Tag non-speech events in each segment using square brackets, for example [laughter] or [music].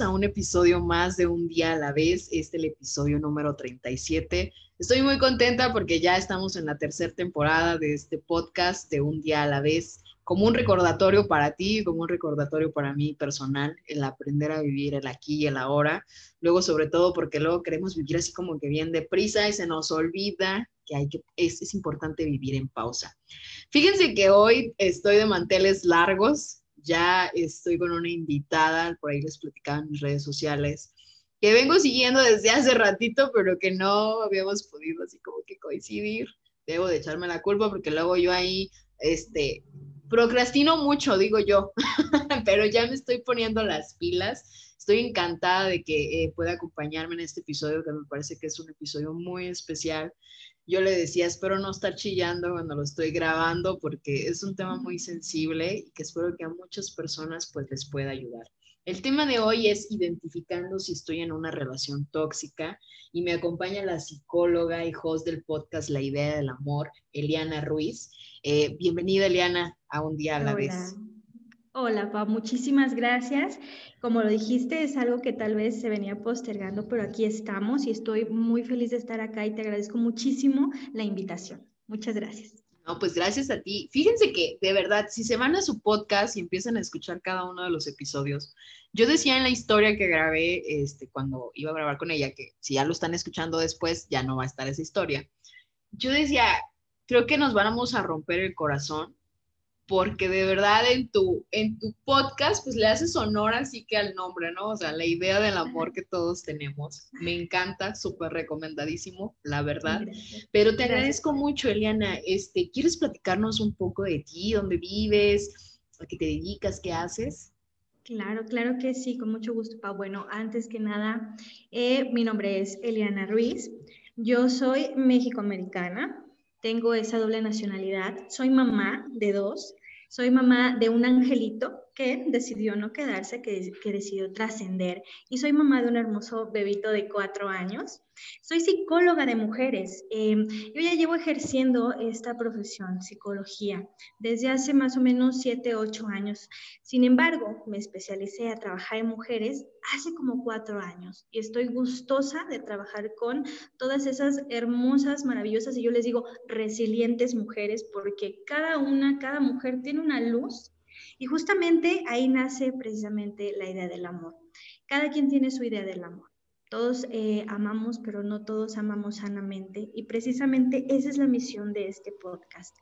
A un episodio más de Un día a la vez, este es el episodio número 37. Estoy muy contenta porque ya estamos en la tercera temporada de este podcast de Un día a la vez, como un recordatorio para ti, como un recordatorio para mí personal, el aprender a vivir el aquí y el ahora. Luego, sobre todo, porque luego queremos vivir así como que bien deprisa y se nos olvida que hay que, es, es importante vivir en pausa. Fíjense que hoy estoy de manteles largos, ya estoy con una invitada, por ahí les platicaba en mis redes sociales, que vengo siguiendo desde hace ratito, pero que no habíamos podido así como que coincidir. Debo de echarme la culpa porque luego yo ahí, este, procrastino mucho, digo yo, [laughs] pero ya me estoy poniendo las pilas. Estoy encantada de que eh, pueda acompañarme en este episodio, que me parece que es un episodio muy especial yo le decía, espero no estar chillando cuando lo estoy grabando porque es un tema muy sensible y que espero que a muchas personas pues les pueda ayudar. El tema de hoy es identificando si estoy en una relación tóxica y me acompaña la psicóloga y host del podcast La Idea del Amor, Eliana Ruiz. Eh, bienvenida, Eliana, a un día a la vez. Hola, Pa, muchísimas gracias. Como lo dijiste, es algo que tal vez se venía postergando, pero aquí estamos y estoy muy feliz de estar acá y te agradezco muchísimo la invitación. Muchas gracias. No, pues gracias a ti. Fíjense que de verdad, si se van a su podcast y empiezan a escuchar cada uno de los episodios, yo decía en la historia que grabé este, cuando iba a grabar con ella, que si ya lo están escuchando después, ya no va a estar esa historia. Yo decía, creo que nos vamos a romper el corazón porque de verdad en tu, en tu podcast pues le haces honor así que al nombre, ¿no? O sea, la idea del amor que todos tenemos. Me encanta, súper recomendadísimo, la verdad. Pero te agradezco mucho, Eliana. Este, ¿Quieres platicarnos un poco de ti, dónde vives, a qué te dedicas, qué haces? Claro, claro que sí, con mucho gusto, Pa. Bueno, antes que nada, eh, mi nombre es Eliana Ruiz. Yo soy mexicoamericana, tengo esa doble nacionalidad, soy mamá de dos, soy mamá de un angelito que decidió no quedarse, que, que decidió trascender, y soy mamá de un hermoso bebito de cuatro años. Soy psicóloga de mujeres. Em, yo ya llevo ejerciendo esta profesión, psicología, desde hace más o menos siete, ocho años. Sin embargo, me especialicé a trabajar en mujeres hace como cuatro años y estoy gustosa de trabajar con todas esas hermosas, maravillosas, y yo les digo, resilientes mujeres, porque cada una, cada mujer tiene una luz y justamente ahí nace precisamente la idea del amor. Cada quien tiene su idea del amor. Todos eh, amamos, pero no todos amamos sanamente. Y precisamente esa es la misión de este podcast,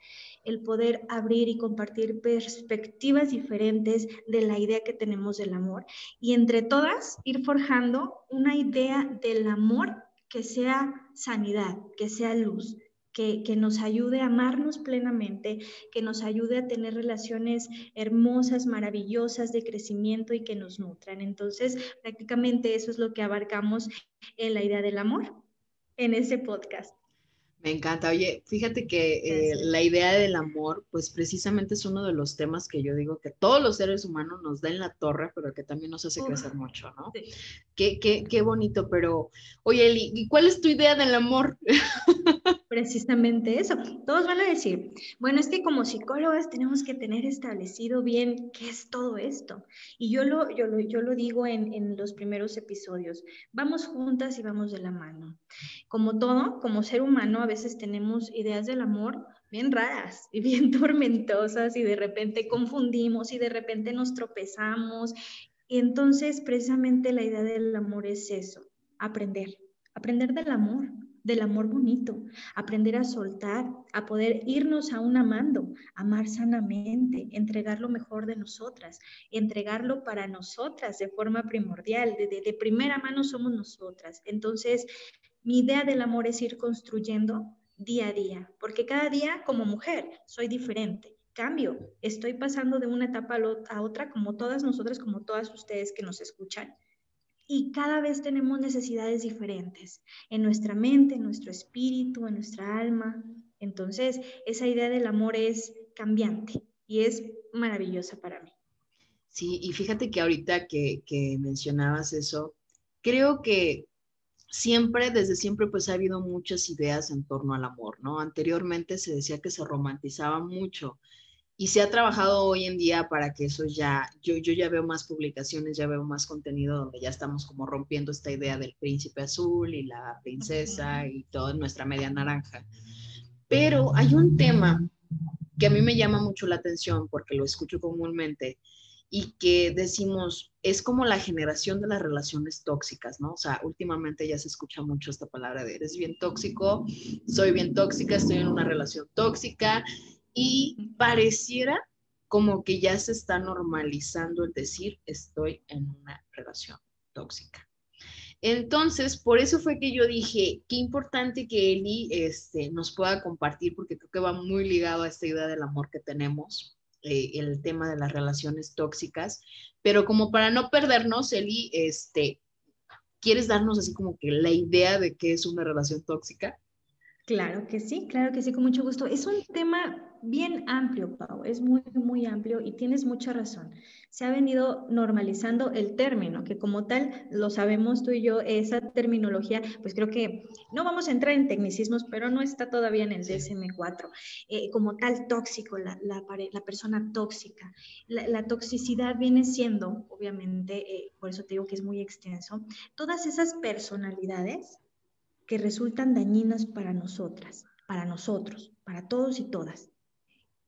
el poder abrir y compartir perspectivas diferentes de la idea que tenemos del amor y entre todas ir forjando una idea del amor que sea sanidad, que sea luz, que, nos ayude a amarnos plenamente, que nos ayude a tener relaciones hermosas, maravillosas de crecimiento y que nos nutran. Entonces, prácticamente eso es lo que abarcamos en la idea del amor en ese podcast. Me encanta. Oye, fíjate que eh, la idea del amor, pues precisamente es uno de los temas que yo digo que todos los seres humanos nos da en la torre, pero que también nos hace crecer mucho, ¿no? Qué, qué, qué bonito, pero, oye, Eli, ¿y cuál es tu idea del amor? [laughs] Precisamente eso. Todos van a decir, bueno, es que como psicólogas tenemos que tener establecido bien qué es todo esto. Y yo lo, yo lo, yo lo digo en, en los primeros episodios, vamos juntas y vamos de la mano. Como todo, como ser humano, a veces tenemos ideas del amor bien raras y bien [laughs] tormentosas y de repente confundimos y de repente nos tropezamos. Y entonces precisamente la idea del amor es eso, aprender, aprender del amor, del amor bonito, aprender a soltar, a poder irnos aún amando, amar sanamente, entregar lo mejor de nosotras, entregarlo para nosotras de forma primordial, de, primera mano somos nosotras. Entonces, mi idea del amor es ir construyendo día a día, porque cada día como mujer soy diferente. Cambio, estoy pasando de una etapa a otra como todas nosotras, como todas ustedes que nos escuchan y cada vez tenemos necesidades diferentes en nuestra mente, en nuestro espíritu, en nuestra alma, Entonces, esa idea del amor es cambiante y es maravillosa para mí. Sí, y fíjate que ahorita que, que mencionabas eso, creo que siempre, desde siempre, pues ha habido muchas ideas en torno al amor, ¿no? Anteriormente se decía que se romantizaba mucho y se ha trabajado hoy en día para que eso ya, yo, yo ya veo más publicaciones, ya veo más contenido donde ya estamos como rompiendo esta idea del príncipe azul y la princesa y toda nuestra media naranja. Pero hay un tema que a mí me llama mucho la atención porque lo escucho comúnmente y que decimos, es como la generación de las relaciones tóxicas, ¿no? O sea, últimamente ya se escucha mucho esta palabra de eres bien tóxico, soy bien tóxica, estoy en una relación tóxica y pareciera como que ya se está normalizando el decir estoy en una relación tóxica. Entonces, por eso fue que yo dije, qué importante que Eli este, nos pueda compartir, porque creo que va muy ligado a esta idea del amor que tenemos, eh, el tema de las relaciones tóxicas, pero como para no perdernos, Eli, este, ¿quieres darnos así como que la idea de qué es una relación tóxica? Claro que sí, claro que sí, con mucho gusto. Es un tema bien amplio, Pau, es muy, muy amplio y tienes mucha razón. Se ha venido normalizando el término, que como tal, lo sabemos tú y yo, esa terminología, pues creo que no vamos a entrar en tecnicismos, pero no está todavía en el DSM-4. Eh, como tal, tóxico, la, la, la persona tóxica. La, toxicidad viene siendo, obviamente, eh, por eso te digo que es muy extenso, todas esas personalidades que resultan dañinas para nosotras, para nosotros, para todos y todas.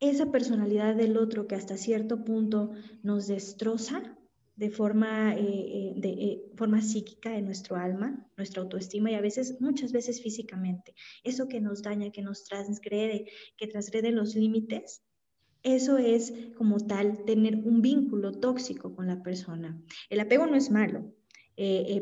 Esa personalidad del otro que hasta cierto punto nos destroza de forma, eh, eh, de, eh, forma psíquica en nuestro alma, nuestra autoestima y a veces, muchas veces físicamente. Eso que nos daña, que nos transgrede, que transgrede los límites, eso es como tal tener un vínculo tóxico con la persona. El apego no es malo,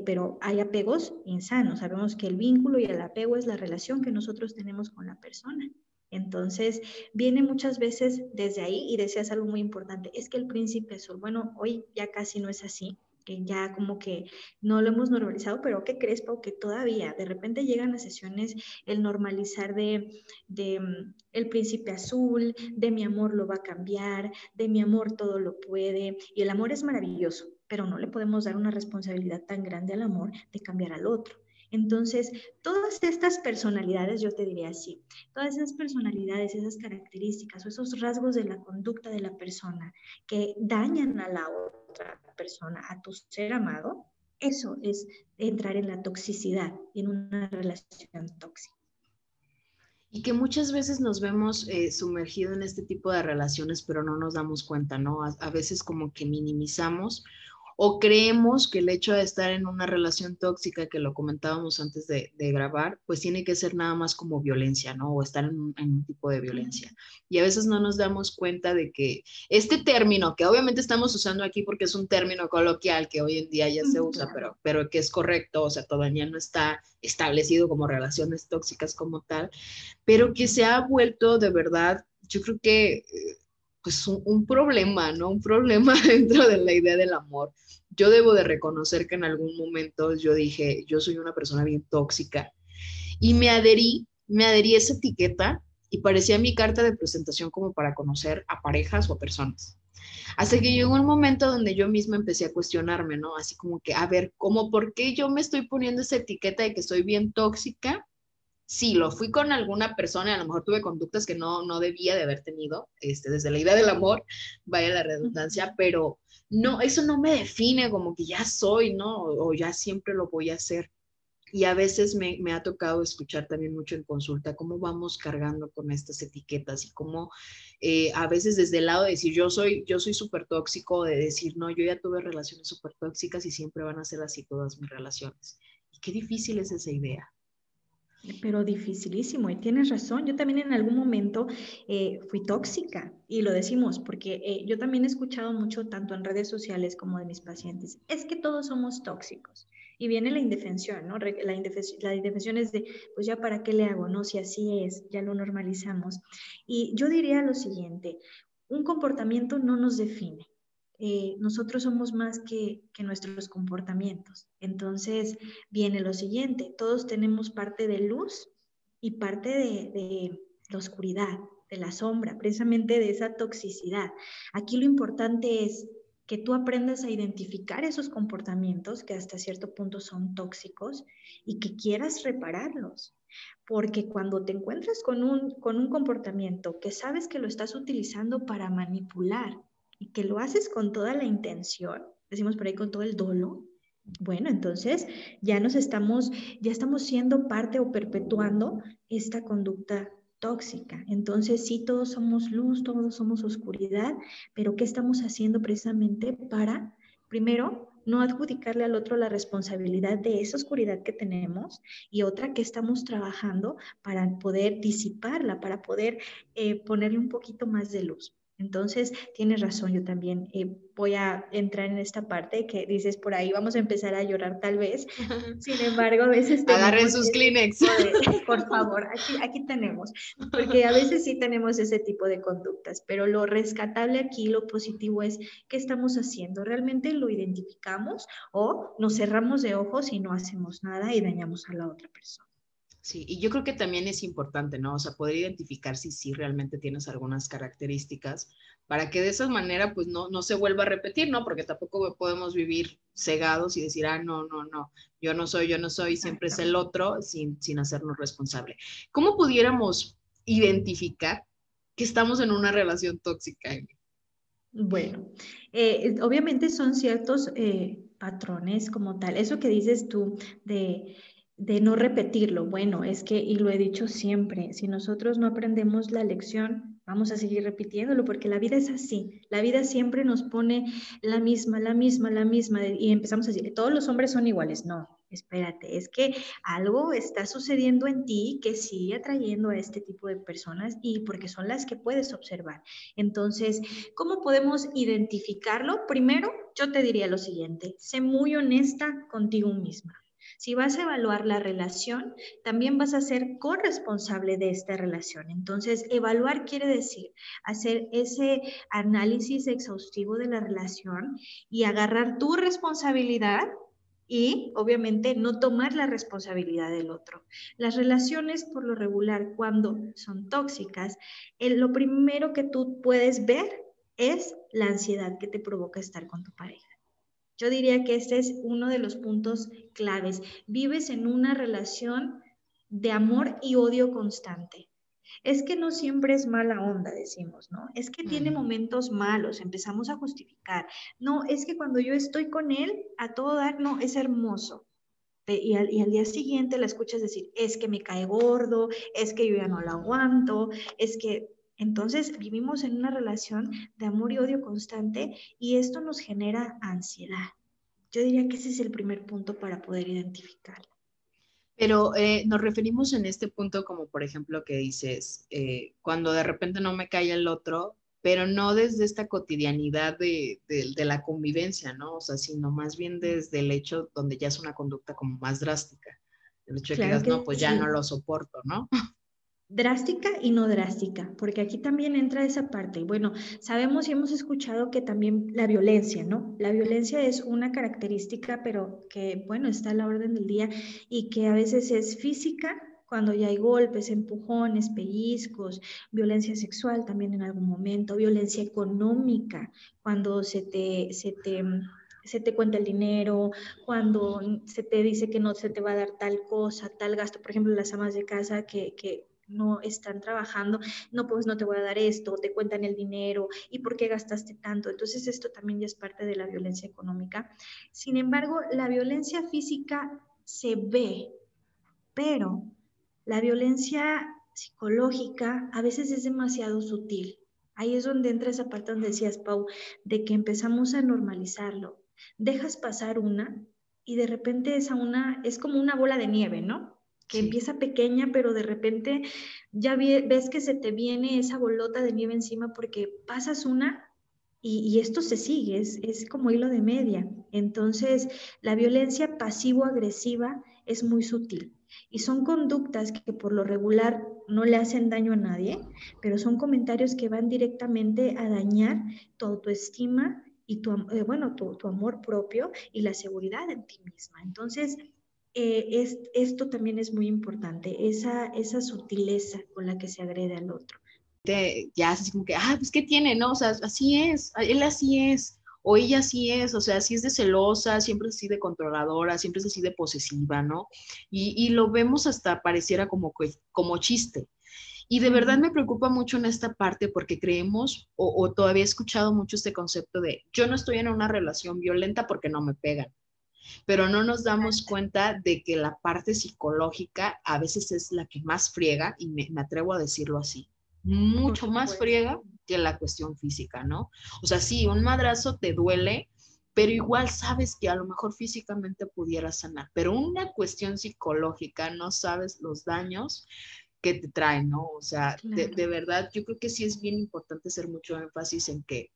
pero hay apegos insanos. Sabemos que el vínculo y el apego es la relación que nosotros tenemos con la persona. Entonces, viene muchas veces desde ahí y decías algo muy importante, es que el príncipe azul, bueno, hoy ya casi no es así, que ya como que no lo hemos normalizado, pero ¿qué crees, Pau? Que todavía de repente llegan a sesiones el normalizar de, de mm, el príncipe azul, de mi amor lo va a cambiar, de mi amor todo lo puede, y el amor es maravilloso, pero no le podemos dar una responsabilidad tan grande al amor de cambiar al otro. Entonces, todas estas personalidades, yo te diría así, todas esas personalidades, esas características o esos rasgos de la conducta de la persona que dañan a la otra persona, a tu ser amado, eso es entrar en la toxicidad, en una relación tóxica. Y que muchas veces nos vemos eh, sumergidos en este tipo de relaciones, pero no nos damos cuenta, ¿no? a, veces como que minimizamos o creemos que el hecho de estar en una relación tóxica, que lo comentábamos antes de, grabar, pues tiene que ser nada más como violencia, ¿no? O estar en un, tipo de violencia. Y a veces no nos damos cuenta de que este término, que obviamente estamos usando aquí porque es un término coloquial que hoy en día ya se usa, pero, pero que es correcto, o sea, todavía no está establecido como relaciones tóxicas como tal, pero que se ha vuelto de verdad, yo creo que eh, pues un, problema, ¿no? Un problema [laughs] dentro de la idea del amor. Yo debo de reconocer que en algún momento yo dije, yo soy una persona bien tóxica y me adherí, me adherí a esa etiqueta y parecía mi carta de presentación como para conocer a parejas o a personas. Hasta que llegó un momento donde yo misma empecé a cuestionarme, ¿no? Así como que, a ver, ¿cómo por qué yo me estoy poniendo esa etiqueta de que soy bien tóxica sí, lo fui con alguna persona, a lo mejor tuve conductas que no, no debía de haber tenido, este, desde la idea del amor, vaya la redundancia, pero no, eso no me define como que ya soy, ¿no? O, ya siempre lo voy a hacer. Y a veces me, me, ha tocado escuchar también mucho en consulta cómo vamos cargando con estas etiquetas y cómo eh, a veces desde el lado de decir yo soy yo soy súper tóxico, de decir no, yo ya tuve relaciones súper tóxicas y siempre van a ser así todas mis relaciones. Y qué difícil es esa idea. Pero dificilísimo, y tienes razón, yo también en algún momento eh, fui tóxica, y lo decimos, porque eh, yo también he escuchado mucho, tanto en redes sociales como de mis pacientes, es que todos somos tóxicos. Y viene la indefensión, ¿no? La indefensión, la indefensión es de, pues ya para qué le hago, ¿no? Si así es, ya lo normalizamos. Y yo diría lo siguiente, un comportamiento no nos define. Eh, nosotros somos más que, nuestros comportamientos. Entonces viene lo siguiente, todos tenemos parte de luz y parte de, la oscuridad, de la sombra, precisamente de esa toxicidad. Aquí lo importante es que tú aprendas a identificar esos comportamientos que hasta cierto punto son tóxicos y que quieras repararlos. Porque cuando te encuentras con un, con un comportamiento que sabes que lo estás utilizando para manipular que lo haces con toda la intención, decimos por ahí con todo el dolo, bueno, entonces ya nos estamos, ya estamos siendo parte o perpetuando esta conducta tóxica. Entonces, sí, todos somos luz, todos somos oscuridad, pero ¿qué estamos haciendo precisamente para, primero, no adjudicarle al otro la responsabilidad de esa oscuridad que tenemos y otra que estamos trabajando para poder disiparla, para poder eh, ponerle un poquito más de luz? Entonces, tienes razón, yo también eh, voy a entrar en esta parte que dices por ahí, vamos a empezar a llorar tal vez. [laughs] Sin embargo, a veces... Agarren sus Kleenex. por [laughs] favor, aquí, aquí tenemos, porque a veces sí tenemos ese tipo de conductas, pero lo rescatable aquí, lo positivo es, ¿qué estamos haciendo? ¿Realmente lo identificamos o nos cerramos de ojos y no hacemos nada y dañamos a la otra persona? Sí, y yo creo que también es importante, ¿no? O sea, poder identificar si sí realmente tienes algunas características para que de esa manera, pues, no, no se vuelva a repetir, ¿no? Porque tampoco podemos vivir cegados y decir, ah, no, no, no, yo no soy, yo no soy, siempre es el otro, sin, sin hacernos responsable. ¿Cómo pudiéramos identificar que estamos en una relación tóxica? Bueno, eh, obviamente son ciertos eh, patrones como tal. Eso que dices tú de de no repetirlo. Bueno, es que, y lo he dicho siempre, si nosotros no aprendemos la lección, vamos a seguir repitiéndolo porque la vida es así. La vida siempre nos pone la misma, la misma, la misma, y empezamos a decir, todos los hombres son iguales. No, espérate, es que algo está sucediendo en ti que sigue atrayendo a este tipo de personas y porque son las que puedes observar. Entonces, ¿cómo podemos identificarlo? Primero, yo te diría lo siguiente, sé muy honesta contigo misma. Si vas a evaluar la relación, también vas a ser corresponsable de esta relación. Entonces, evaluar quiere decir hacer ese análisis exhaustivo de la relación y agarrar tu responsabilidad y obviamente no tomar la responsabilidad del otro. Las relaciones por lo regular cuando son tóxicas, lo primero que tú puedes ver es la ansiedad que te provoca estar con tu pareja. Yo diría que este es uno de los puntos claves. Vives en una relación de amor y odio constante. Es que no siempre es mala onda, decimos, ¿no? Es que tiene momentos malos, empezamos a justificar. No, es que cuando yo estoy con él, a todo dar, no, es hermoso. Y al, y al, día siguiente la escuchas decir, es que me cae gordo, es que yo ya no lo aguanto, es que entonces vivimos en una relación de amor y odio constante y esto nos genera ansiedad. Yo diría que ese es el primer punto para poder identificarlo. Pero eh, nos referimos en este punto como por ejemplo que dices, eh, cuando de repente no me cae el otro, pero no desde esta cotidianidad de, la convivencia, ¿no? O sea, sino más bien desde el hecho donde ya es una conducta como más drástica. El hecho de que digas, no, pues ya no lo soporto, ¿no? [laughs] drástica y no drástica, porque aquí también entra esa parte. Bueno, sabemos y hemos escuchado que también la violencia, ¿no? La violencia es una característica, pero que, bueno, está a la orden del día y que a veces es física, cuando ya hay golpes, empujones, pellizcos, violencia sexual también en algún momento, violencia económica, cuando se te, se te se te cuenta el dinero, cuando se te dice que no se te va a dar tal cosa, tal gasto, por ejemplo, las amas de casa que, que no están trabajando, no, pues no te voy a dar esto, te cuentan el dinero y por qué gastaste tanto. Entonces esto también ya es parte de la violencia económica. Sin embargo, la violencia física se ve, pero la violencia psicológica a veces es demasiado sutil. Ahí es donde entra esa parte donde decías, Pau, de que empezamos a normalizarlo. Dejas pasar una y de repente esa una es como una bola de nieve, ¿no? Que empieza pequeña, pero de repente ya ves que se te viene esa bolota de nieve encima porque pasas una y, esto se sigue, es, es, como hilo de media. Entonces, la violencia pasivo-agresiva es muy sutil y son conductas que por lo regular no le hacen daño a nadie, pero son comentarios que van directamente a dañar tu autoestima y tu, eh, bueno, tu, tu amor propio y la seguridad en ti misma. Entonces, eh, es, esto también es muy importante, esa, esa sutileza con la que se agrede al otro. Ya es así como que, ah, pues ¿qué tiene? No, o sea, así es, él así es, o ella así es, o sea, así es de celosa, siempre es así de controladora, siempre es así de posesiva, ¿no? Y, y lo vemos hasta pareciera como, como chiste. Y de verdad me preocupa mucho en esta parte porque creemos, o, o, todavía he escuchado mucho este concepto de, yo no estoy en una relación violenta porque no me pegan pero no nos damos cuenta de que la parte psicológica a veces es la que más friega, y me, atrevo a decirlo así, mucho más friega que la cuestión física, ¿no? O sea, sí, un madrazo te duele, pero igual sabes que a lo mejor físicamente pudiera sanar, pero una cuestión psicológica, no sabes los daños que te traen, ¿no? O sea, de, de, verdad, yo creo que sí es bien importante hacer mucho énfasis en que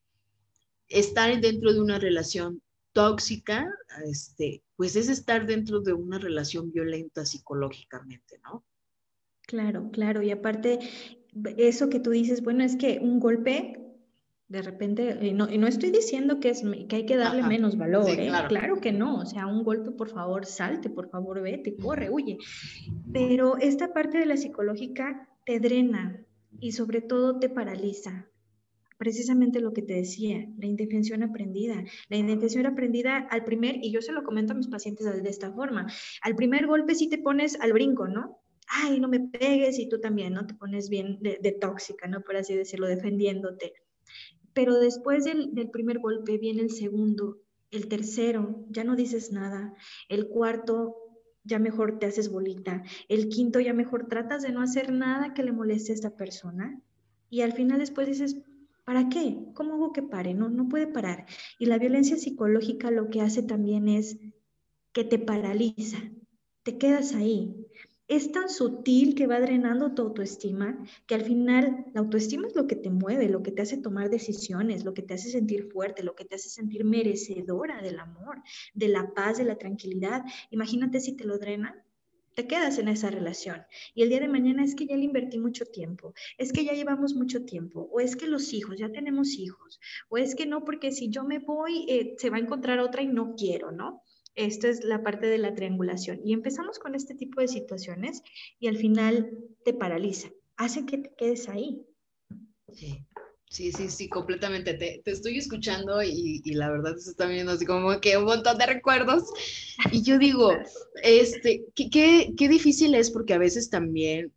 estar dentro de una relación tóxica, este, pues es estar dentro de una relación violenta psicológicamente, ¿no? Claro, claro. Y aparte, eso que tú dices, bueno, es que un golpe, de repente, y no, y no estoy diciendo que, es, que hay que darle menos valor, ¿eh? claro. claro. que no. O sea, un golpe, por favor, salte, por favor, vete, corre, huye. Pero esta parte de la psicológica te drena y sobre todo te paraliza precisamente lo que te decía, la indefensión aprendida. La indefensión aprendida al primer, y yo se lo comento a mis pacientes de esta forma, al primer golpe sí te pones al brinco, ¿no? Ay, no me pegues y tú también, ¿no? Te pones bien de, tóxica, ¿no? Por así decirlo, defendiéndote. Pero después del, del primer golpe viene el segundo, el tercero, ya no dices nada, el cuarto ya mejor te haces bolita. El quinto, ya mejor tratas de no hacer nada que le moleste a esta persona. Y al final después dices, ¿Para qué? ¿Cómo hago que pare? No, no puede parar. Y la violencia psicológica lo que hace también es que te paraliza, te quedas ahí. Es tan sutil que va drenando tu autoestima que al final la autoestima es lo que te mueve, lo que te hace tomar decisiones, lo que te hace sentir fuerte, lo que te hace sentir merecedora del amor, de la paz, de la tranquilidad. Imagínate si te lo drena, te quedas en esa relación. Y el día de mañana es que ya le invertí mucho tiempo, es que ya llevamos mucho tiempo, o es que los hijos, ya tenemos hijos, o es que no, porque si yo me voy, eh, se va a encontrar otra y no quiero, ¿no? Esta es la parte de la triangulación. Y empezamos con este tipo de situaciones y al final te paraliza, hace que te quedes ahí. Sí. Sí, sí, sí, completamente. Te, te estoy escuchando y, y, la verdad se está viendo así como que un montón de recuerdos. Y yo digo, [laughs] este, qué, qué, qué difícil es porque a veces también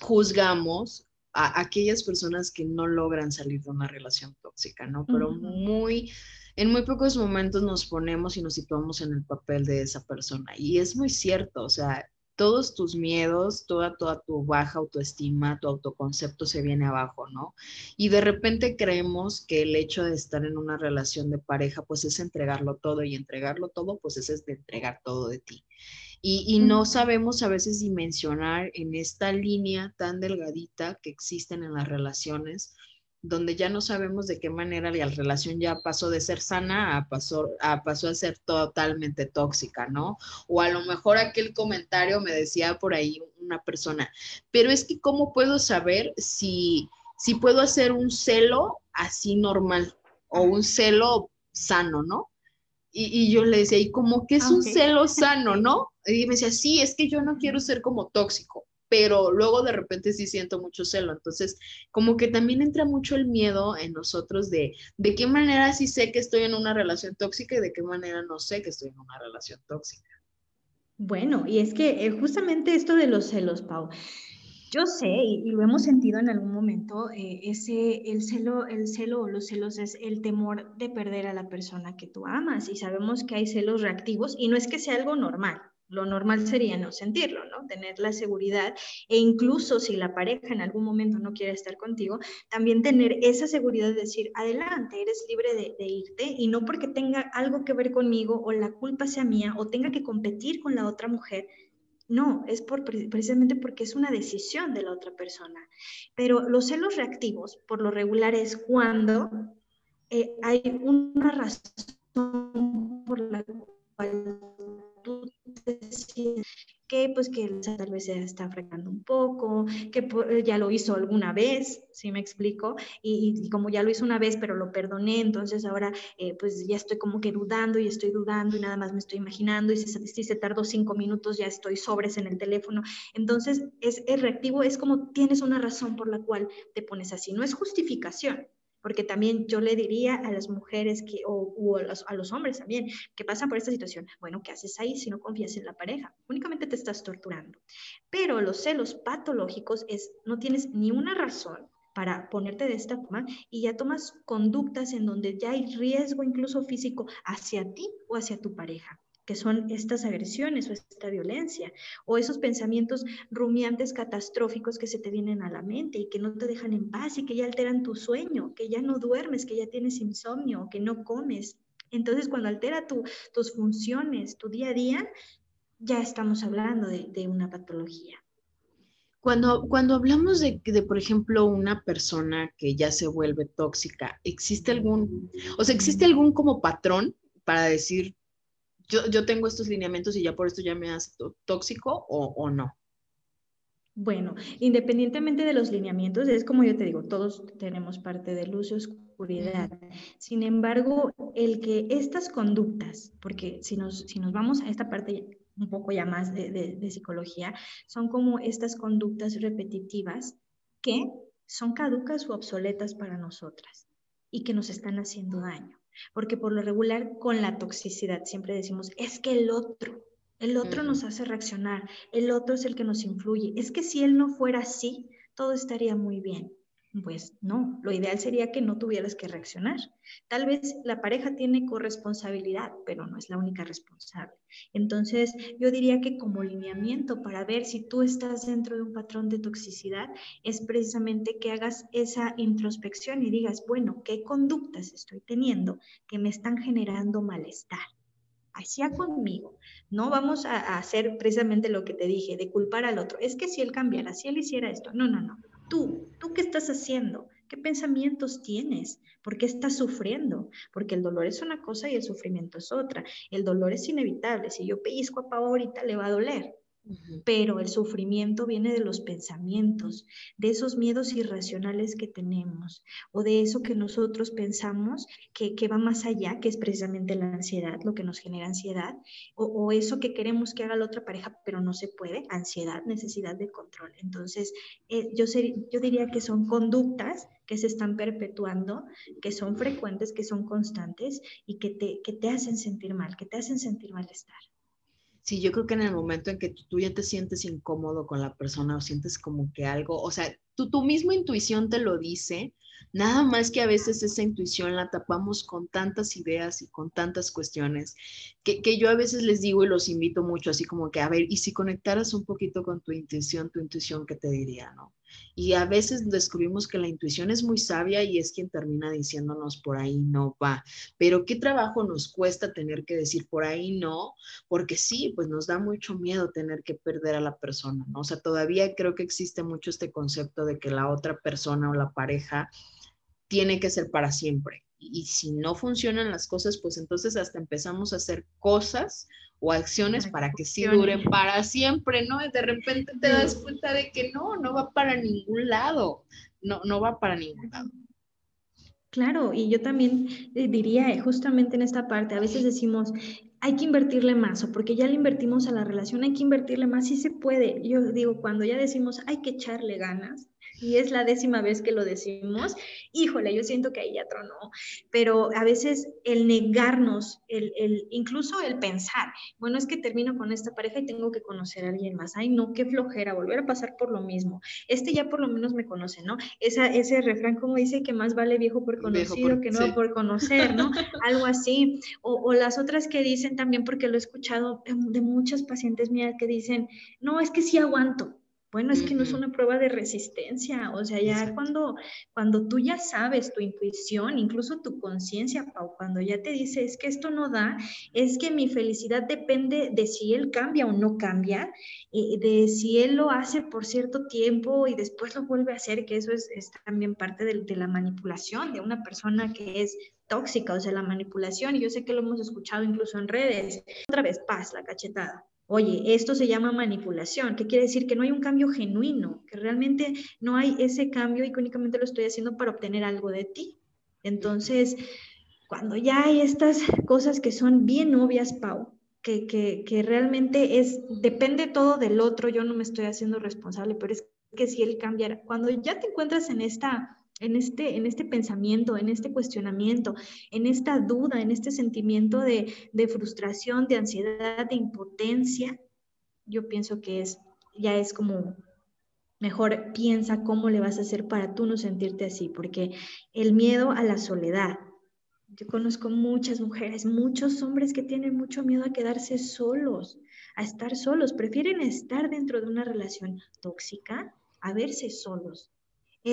juzgamos a aquellas personas que no logran salir de una relación tóxica, ¿no? Pero muy, en muy pocos momentos nos ponemos y nos situamos en el papel de esa persona. Y es muy cierto, o sea, todos tus miedos, toda, toda tu baja autoestima, tu autoconcepto se viene abajo, ¿no? Y de repente creemos que el hecho de estar en una relación de pareja, pues es entregarlo todo y entregarlo todo, pues es de entregar todo de ti. Y, y, no sabemos a veces dimensionar en esta línea tan delgadita que existen en las relaciones, donde ya no sabemos de qué manera la relación ya pasó de ser sana a pasó a, pasó a ser totalmente tóxica, ¿no? O a lo mejor aquel comentario me decía por ahí una persona, pero es que ¿cómo puedo saber si, si puedo hacer un celo así normal o un celo sano, ¿no? Y, y yo le decía, ¿y cómo que es un celo [laughs] sano, no? Y me decía, sí, es que yo no quiero ser como tóxico pero luego de repente sí siento mucho celo. Entonces, como que también entra mucho el miedo en nosotros de de qué manera sí sé que estoy en una relación tóxica y de qué manera no sé que estoy en una relación tóxica. Bueno, y es que eh, justamente esto de los celos, Pau, yo sé y, lo hemos sentido en algún momento, eh, ese, el celo, el celo o los celos es el temor de perder a la persona que tú amas y sabemos que hay celos reactivos y no es que sea algo normal, lo normal sería no sentirlo, ¿no? Tener la seguridad e incluso si la pareja en algún momento no quiere estar contigo, también tener esa seguridad de decir, adelante, eres libre de, irte y no porque tenga algo que ver conmigo o la culpa sea mía o tenga que competir con la otra mujer. No, es por, precisamente porque es una decisión de la otra persona. Pero los celos reactivos, por lo regular, es cuando eh, hay una razón por la cual tú que pues que tal vez se está fregando un poco, que ya lo hizo alguna vez, si me explico, y, como ya lo hizo una vez, pero lo perdoné, entonces ahora eh, pues ya estoy como que dudando y estoy dudando y nada más me estoy imaginando y si, se tardó cinco minutos ya estoy sobres en el teléfono. Entonces es, es reactivo, es como tienes una razón por la cual te pones así, no es justificación, porque también yo le diría a las mujeres que, o, a, los, a, los, hombres también que pasan por esta situación, bueno, ¿qué haces ahí si no confías en la pareja? Únicamente te estás torturando. Pero los celos patológicos es, no tienes ni una razón para ponerte de esta forma y ya tomas conductas en donde ya hay riesgo incluso físico hacia ti o hacia tu pareja que son estas agresiones o esta violencia, o esos pensamientos rumiantes catastróficos que se te vienen a la mente y que no te dejan en paz y que ya alteran tu sueño, que ya no duermes, que ya tienes insomnio, que no comes. Entonces, cuando altera tus funciones, tu día a día, ya estamos hablando de, una patología. Cuando, cuando hablamos de, de, por ejemplo, una persona que ya se vuelve tóxica, ¿existe algún, o sea, existe algún como patrón para decir, yo, tengo estos lineamientos y ya por esto ya me hace tóxico o, no? Bueno, independientemente de los lineamientos, es como yo te digo, todos tenemos parte de luz y oscuridad. Sin embargo, el que estas conductas, porque si nos, si nos vamos a esta parte un poco ya más de, de psicología, son como estas conductas repetitivas que son caducas o obsoletas para nosotras y que nos están haciendo daño porque por lo regular con la toxicidad siempre decimos, es que el otro, el otro nos hace reaccionar, el otro es el que nos influye, es que si él no fuera así, todo estaría muy bien. Pues no, lo ideal sería que no tuvieras que reaccionar. Tal vez la pareja tiene corresponsabilidad, pero no es la única responsable. Entonces, yo diría que como lineamiento para ver si tú estás dentro de un patrón de toxicidad es precisamente que hagas esa introspección y digas, bueno, ¿qué conductas estoy teniendo que me están generando malestar? hacía conmigo. No vamos a, hacer precisamente lo que te dije, de culpar al otro. Es que si él cambiara, si él hiciera esto. No, no, no. Tú, ¿tú qué estás haciendo? ¿Qué pensamientos tienes? ¿Por qué estás sufriendo? Porque el dolor es una cosa y el sufrimiento es otra. El dolor es inevitable. Si yo pellizco a Pau ahorita, le va a doler pero el sufrimiento viene de los pensamientos, de esos miedos irracionales que tenemos o de eso que nosotros pensamos que, va más allá, que es precisamente la ansiedad, lo que nos genera ansiedad, o, eso que queremos que haga la otra pareja, pero no se puede, ansiedad, necesidad de control. Entonces, eh, yo, yo diría que son conductas que se están perpetuando, que son frecuentes, que son constantes y que te, que te hacen sentir mal, que te hacen sentir malestar. Sí, yo creo que en el momento en que tú, ya te sientes incómodo con la persona o sientes como que algo, o sea, tú, tu misma intuición te lo dice, nada más que a veces esa intuición la tapamos con tantas ideas y con tantas cuestiones, que, que yo a veces les digo y los invito mucho, así como que, a ver, y si conectaras un poquito con tu intuición, tu intuición, ¿qué te diría, no? Y a veces descubrimos que la intuición es muy sabia y es quien termina diciéndonos por ahí no va. Pero qué trabajo nos cuesta tener que decir por ahí no, porque sí, pues nos da mucho miedo tener que perder a la persona, ¿no? O sea, todavía creo que existe mucho este concepto de que la otra persona o la pareja tiene que ser para siempre. Y si no funcionan las cosas, pues entonces hasta empezamos a hacer cosas o acciones para que sí duren para siempre, ¿no? Y de repente te das cuenta de que no, no va para ningún lado, no, no va para ningún lado. Claro, y yo también eh, diría eh, justamente en esta parte, a veces decimos, hay que invertirle más, o porque ya le invertimos a la relación, hay que invertirle más, sí se puede. Yo digo, cuando ya decimos, hay que echarle ganas, y es la décima vez que lo decimos, híjole, yo siento que ahí ya tronó, pero a veces el negarnos, el, el, incluso el pensar, bueno, es que termino con esta pareja y tengo que conocer a alguien más, ay, no, qué flojera, volver a pasar por lo mismo, este ya por lo menos me conoce, ¿no? Esa, ese refrán como dice que más vale viejo por conocido que no por conocer, ¿no? [laughs] Algo así, o, o las otras que dicen también, porque lo he escuchado de muchas pacientes mías que dicen, no, es que sí aguanto, bueno, es que no es una prueba de resistencia, o sea, ya cuando, cuando tú ya sabes tu intuición, incluso tu conciencia, Pau, cuando ya te dice, es que esto no da, es que mi felicidad depende de si él cambia o no cambia, de si él lo hace por cierto tiempo y después lo vuelve a hacer, que eso es, también parte de, de la manipulación de una persona que es tóxica, o sea, la manipulación, y yo sé que lo hemos escuchado incluso en redes, otra vez, paz, la cachetada Oye, esto se llama manipulación, ¿qué quiere decir? Que no hay un cambio genuino, que realmente no hay ese cambio y que únicamente lo estoy haciendo para obtener algo de ti. Entonces, cuando ya hay estas cosas que son bien obvias, Pau, que, que, que realmente es, depende todo del otro, yo no me estoy haciendo responsable, pero es que si él cambiara, cuando ya te encuentras en esta en este, en este pensamiento, en este cuestionamiento, en esta duda, en este sentimiento de, de, frustración, de ansiedad, de impotencia, yo pienso que es, ya es como, mejor piensa cómo le vas a hacer para tú no sentirte así, porque el miedo a la soledad, yo conozco muchas mujeres, muchos hombres que tienen mucho miedo a quedarse solos, a estar solos, prefieren estar dentro de una relación tóxica a verse solos.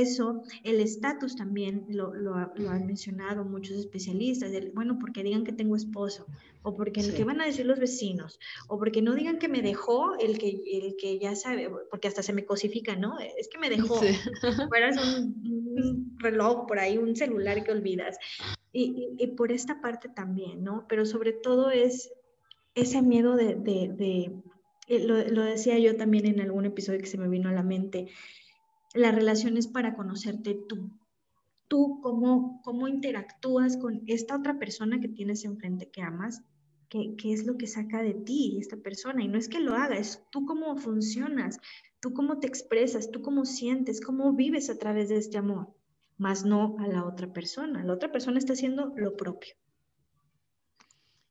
Eso, el estatus también lo, lo, han mencionado muchos especialistas, bueno, porque digan que tengo esposo, o porque ¿qué van a decir los vecinos, o porque no digan que me dejó el que, el que ya sabe, porque hasta se me cosifica, ¿no? Es que me dejó, sí. fueras un, reloj por ahí, un celular que olvidas. Y, y, por esta parte también, ¿no? Pero sobre todo es ese miedo de, de, de eh, lo, lo decía yo también en algún episodio que se me vino a la mente, la relación es para conocerte tú. Tú, cómo, cómo interactúas con esta otra persona que tienes enfrente que amas, qué, qué es lo que saca de ti esta persona. Y no es que lo haga, es tú cómo funcionas, tú cómo te expresas, tú cómo sientes, cómo vives a través de este amor, más no a la otra persona. La otra persona está haciendo lo propio.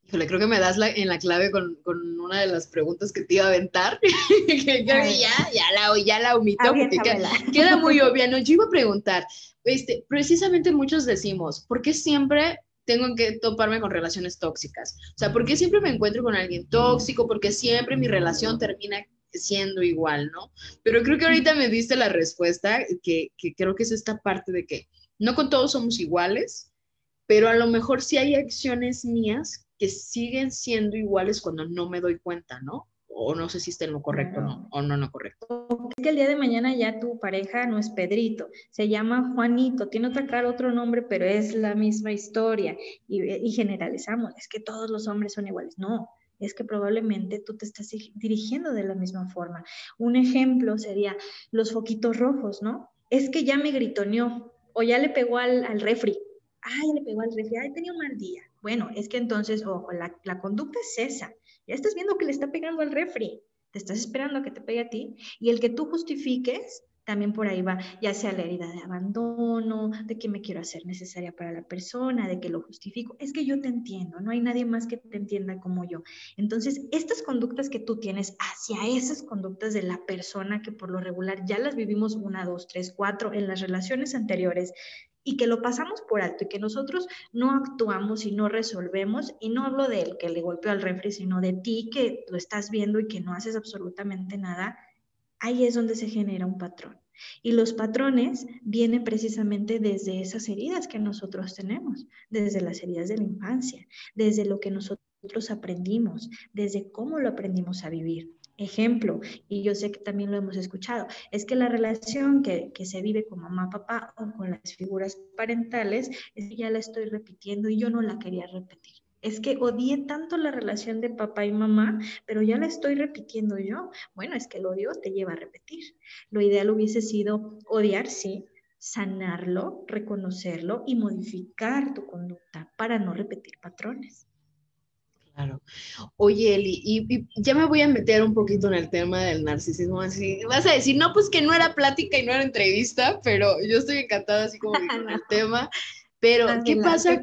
Híjole, creo que me das la, en la clave con, con, una de las preguntas que te iba a aventar, [laughs] que ya, ya, la, ya la omito porque queda, queda, muy [laughs] obvia. No, yo iba a preguntar, este, precisamente muchos decimos, ¿por qué siempre tengo que toparme con relaciones tóxicas? O sea, ¿por qué siempre me encuentro con alguien tóxico? Porque siempre mi relación termina siendo igual, ¿no? Pero creo que ahorita me diste la respuesta, que, que creo que es esta parte de que no con todos somos iguales, pero a lo mejor sí hay acciones mías que siguen siendo iguales cuando no me doy cuenta, ¿no? O no sé si está en lo correcto no, o no, no correcto. Es que el día de mañana ya tu pareja no es Pedrito, se llama Juanito, tiene otra cara, otro nombre, pero es la misma historia. Y, y generalizamos, es que todos los hombres son iguales. No, es que probablemente tú te estás dirigiendo de la misma forma. Un ejemplo sería los foquitos rojos, ¿no? Es que ya me gritoneó o ya le pegó al, al refri. Ay, le pegó al refri, ay, tenía un mal día. Bueno, es que entonces, ojo, la, conducta es esa. Ya estás viendo que le está pegando al refri, te estás esperando a que te pegue a ti y el que tú justifiques también por ahí va, ya sea la herida de abandono, de que me quiero hacer necesaria para la persona, de que lo justifico. Es que yo te entiendo, no hay nadie más que te entienda como yo. Entonces, estas conductas que tú tienes hacia esas conductas de la persona que por lo regular ya las vivimos una, dos, tres, cuatro en las relaciones anteriores, y que lo pasamos por alto y que nosotros no actuamos y no resolvemos, y no hablo del que le golpeó al refri, sino de ti que lo estás viendo y que no haces absolutamente nada, ahí es donde se genera un patrón. Y los patrones vienen precisamente desde esas heridas que nosotros tenemos, desde las heridas de la infancia, desde lo que nosotros aprendimos, desde cómo lo aprendimos a vivir ejemplo, y yo sé que también lo hemos escuchado, es que la relación que, que se vive con mamá, papá o con las figuras parentales, ya la estoy repitiendo y yo no la quería repetir. Es que odié tanto la relación de papá y mamá, pero ya la estoy repitiendo yo. Bueno, es que el odio te lleva a repetir. Lo ideal hubiese sido odiar, sí, sanarlo, reconocerlo y modificar tu conducta para no repetir patrones. Claro. Oye, Eli, y, ya me voy a meter un poquito en el tema del narcisismo. Así vas a decir, no, pues que no era plática y no era entrevista, pero yo estoy encantada así como [laughs] con el tema. Pero, ¿qué pasa,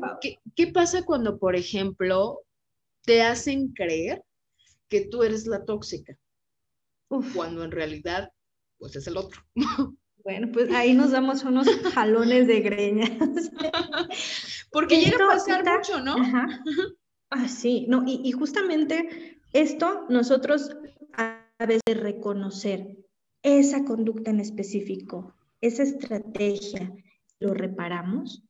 ¿qué, pasa cuando, por ejemplo, te hacen creer que tú eres la tóxica? Cuando en realidad, pues es el otro. Bueno, pues ahí [laughs] nos damos unos jalones de greñas. Porque llega a pasar mucho, ¿no? Ajá. [laughs] Ah, sí, no, y, justamente esto nosotros a veces reconocer esa conducta en específico, esa estrategia, lo reparamos,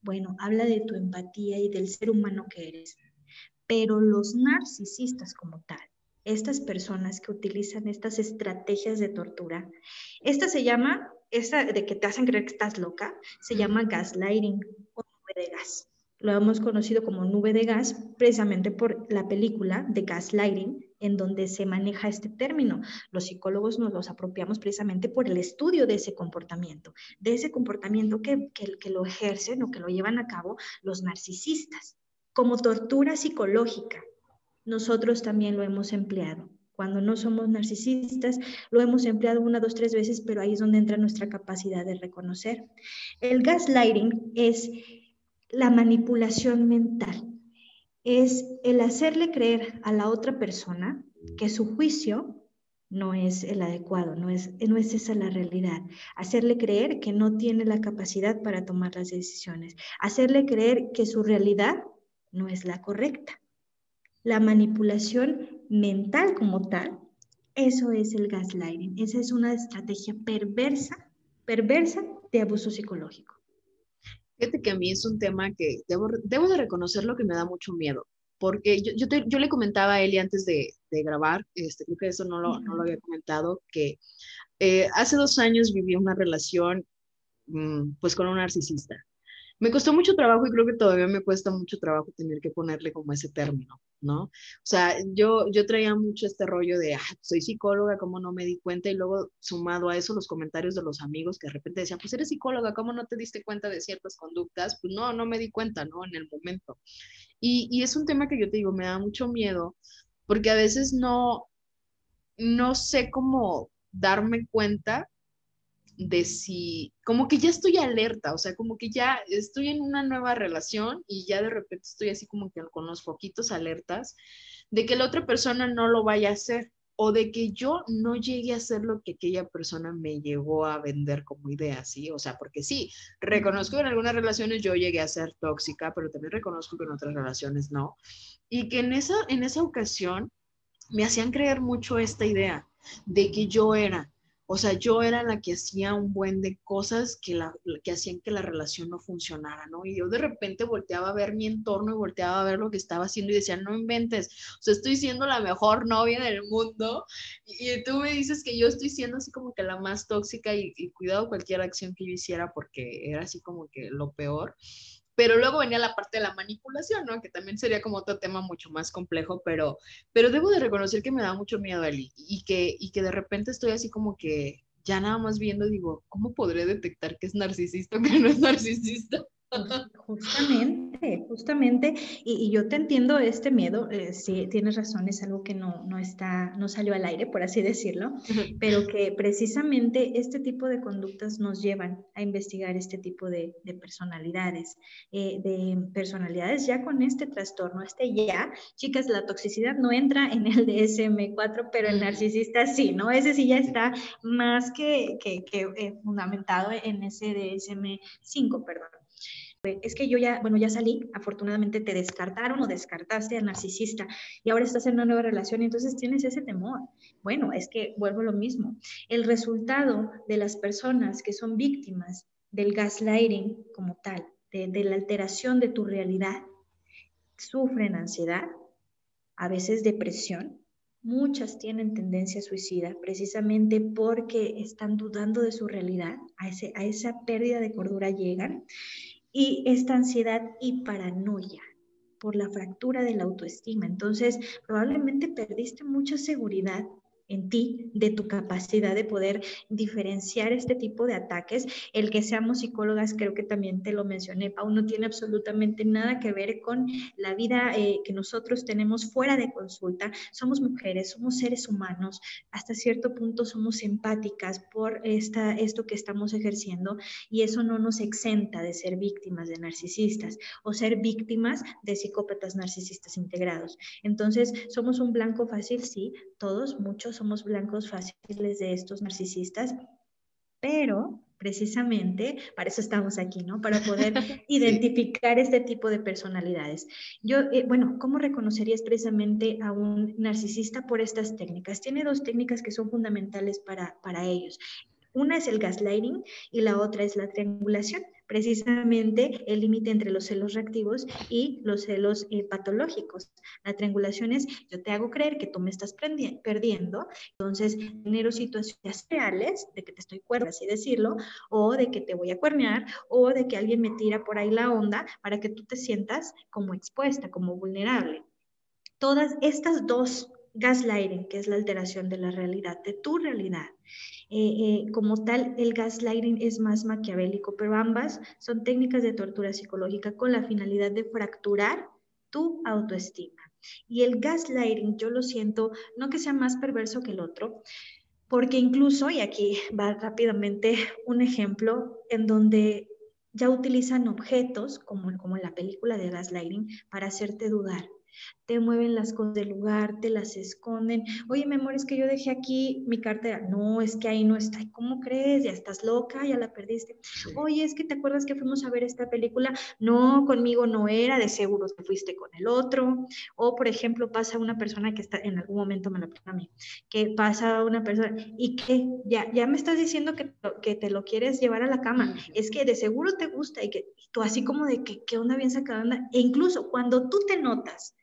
bueno, habla de tu empatía y del ser humano que eres. Pero los narcisistas como tal, estas personas que utilizan estas estrategias de tortura, esta se llama, esa de que te hacen creer que estás loca, se llama gaslighting o nube de gas lo hemos conocido como nube de gas precisamente por la película de Gaslighting en donde se maneja este término. Los psicólogos nos los apropiamos precisamente por el estudio de ese comportamiento, de ese comportamiento que, que, lo ejercen o que lo llevan a cabo los narcisistas, como tortura psicológica. Nosotros también lo hemos empleado. Cuando no somos narcisistas, lo hemos empleado una, dos, tres veces, pero ahí es donde entra nuestra capacidad de reconocer. El gaslighting es la manipulación mental es el hacerle creer a la otra persona que su juicio no es el adecuado, no es, esa la realidad. Hacerle creer que no tiene la capacidad para tomar las decisiones. Hacerle creer que su realidad no es la correcta. La manipulación mental como tal, eso es el gaslighting. Esa es una estrategia perversa, perversa de abuso psicológico. Fíjate que a mí es un tema que debo, debo de reconocer lo que me da mucho miedo, porque yo, yo, yo le comentaba a Eli antes de, de grabar, este, creo que eso no lo, no lo había comentado, que eh, hace dos años viví una relación mmm, pues con un narcisista me costó mucho trabajo y creo que todavía me cuesta mucho trabajo tener que ponerle como ese término, ¿no? O sea, yo, yo traía mucho este rollo de, ah, soy psicóloga, ¿cómo no me di cuenta? Y luego sumado a eso los comentarios de los amigos que de repente decían, pues eres psicóloga, ¿cómo no te diste cuenta de ciertas conductas? Pues no, no me di cuenta, ¿no? En el momento. Y, y es un tema que yo te digo, me da mucho miedo porque a veces no, no sé cómo darme cuenta de si, como que ya estoy alerta, o sea, como que ya estoy en una nueva relación y ya de repente estoy así como que con los foquitos alertas de que la otra persona no lo vaya a hacer o de que yo no llegue a hacer lo que aquella persona me llegó a vender como idea, ¿sí? O sea, porque sí, reconozco que en algunas relaciones yo llegué a ser tóxica, pero también reconozco que en otras relaciones no. Y que en esa, en esa ocasión me hacían creer mucho esta idea de que yo era o sea, yo era la que hacía un buen de cosas que, la, que hacían que la relación no funcionara, ¿no? Y yo de repente volteaba a ver mi entorno y volteaba a ver lo que estaba haciendo y decía, no inventes, o sea, estoy siendo la mejor novia del mundo y, tú me dices que yo estoy siendo así como que la más tóxica y, y cuidado cualquier acción que yo hiciera porque era así como que lo peor. Pero luego venía la parte de la manipulación, ¿no? Que también sería como otro tema mucho más complejo, pero, pero debo de reconocer que me da mucho miedo, Eli, y que, y que de repente estoy así como que ya nada más viendo, digo, ¿cómo podré detectar que es narcisista o que no es narcisista? Justamente, justamente, y, yo te entiendo este miedo, eh, sí, tienes razón, es algo que no, no, está, no salió al aire, por así decirlo, pero que precisamente este tipo de conductas nos llevan a investigar este tipo de, de personalidades, eh, de personalidades ya con este trastorno, este ya, chicas, la toxicidad no entra en el DSM-4, pero el narcisista sí, ¿no? Ese sí ya está más que, que, que eh, fundamentado en ese DSM-5, perdón es que yo ya, bueno, ya salí, afortunadamente te descartaron o descartaste al narcisista y ahora estás en una nueva relación y entonces tienes ese temor. Bueno, es que vuelvo a lo mismo. El resultado de las personas que son víctimas del gaslighting como tal, de, la alteración de tu realidad, sufren ansiedad, a veces depresión, Muchas tienen tendencia suicida precisamente porque están dudando de su realidad, a esa pérdida de cordura llegan y esta ansiedad y paranoia por la fractura de la autoestima. Entonces, probablemente perdiste mucha seguridad en ti, de tu capacidad de poder diferenciar este tipo de ataques. El que seamos psicólogas, creo que también te lo mencioné, Pau, no tiene absolutamente nada que ver con la vida eh, que nosotros tenemos fuera de consulta. Somos mujeres, somos seres humanos, hasta cierto punto somos empáticas por esta, esto que estamos ejerciendo y eso no nos exenta de ser víctimas de narcisistas o ser víctimas de psicópatas narcisistas integrados. Entonces, somos un blanco fácil, sí, todos, muchos somos blancos fáciles de estos narcisistas, pero precisamente para eso estamos aquí, ¿no? Para poder [laughs] identificar este tipo de personalidades. Yo, eh, bueno, ¿cómo reconocerías precisamente a un narcisista por estas técnicas? Tiene dos técnicas que son fundamentales para, para ellos. Una es el gaslighting y la otra es la triangulación precisamente el límite entre los celos reactivos y los celos eh, patológicos. La triangulación es, yo te hago creer que tú me estás perdiendo, entonces genero situaciones reales de que te estoy cuerda, así decirlo, o de que te voy a cuernear, o de que alguien me tira por ahí la onda para que tú te sientas como expuesta, como vulnerable. Todas estas dos gaslighting, que es la alteración de la realidad, de tu realidad. Eh, eh, como tal, el gaslighting es más maquiavélico, pero ambas son técnicas de tortura psicológica con la finalidad de fracturar tu autoestima. Y el gaslighting, yo lo siento, no que sea más perverso que el otro, porque incluso, y aquí va rápidamente un ejemplo en donde ya utilizan objetos, como, como en la película de gaslighting, para hacerte dudar te mueven las cosas del lugar, te las esconden. Oye, mi amor, es que yo dejé aquí mi cartera. No, es que ahí no está. ¿Cómo crees? Ya estás loca, ya la perdiste. Oye, es que te acuerdas que fuimos a ver esta película. No, conmigo no era, de seguro te fuiste con el otro. O, por ejemplo, pasa una persona que está, en algún momento me lo a mí, que pasa una persona y que ya, ya me estás diciendo que, que te lo quieres llevar a la cama. Es que de seguro te gusta y que tú así como de que, qué onda bien sacada onda. E incluso cuando tú te notas